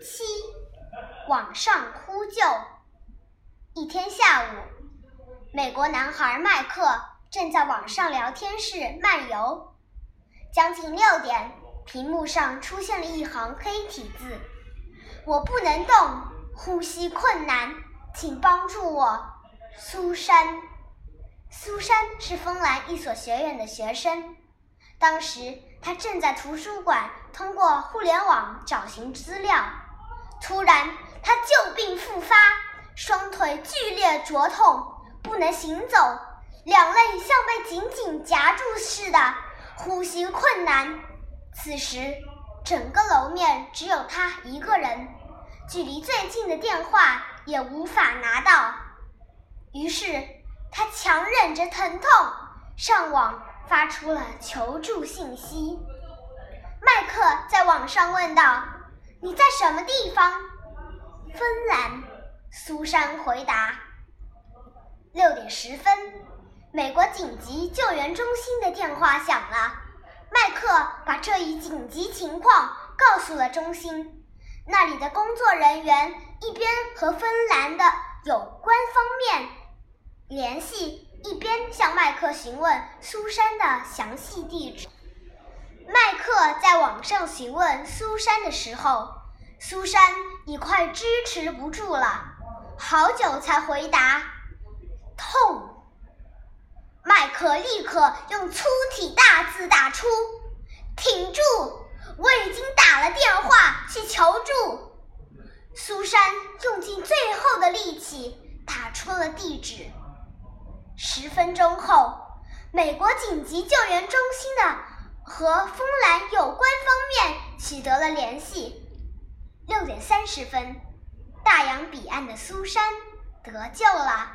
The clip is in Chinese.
七，网上呼救。一天下午，美国男孩麦克正在网上聊天室漫游。将近六点，屏幕上出现了一行黑体字：“我不能动，呼吸困难，请帮助我，苏珊。”苏珊是芬兰一所学院的学生，当时她正在图书馆通过互联网找寻资料。突然，他旧病复发，双腿剧烈灼痛，不能行走，两肋像被紧紧夹住似的，呼吸困难。此时，整个楼面只有他一个人，距离最近的电话也无法拿到。于是。他强忍着疼痛，上网发出了求助信息。麦克在网上问道：“你在什么地方？”“芬兰。”苏珊回答。六点十分，美国紧急救援中心的电话响了。麦克把这一紧急情况告诉了中心，那里的工作人员一边和芬兰的有关方面。联系一边向麦克询问苏珊的详细地址。麦克在网上询问苏珊的时候，苏珊已快支持不住了，好久才回答：“痛。”麦克立刻用粗体大字打出：“挺住！我已经打了电话去求助。”苏珊用尽最后的力气打出了地址。十分钟后，美国紧急救援中心的和芬兰有关方面取得了联系。六点三十分，大洋彼岸的苏珊得救了。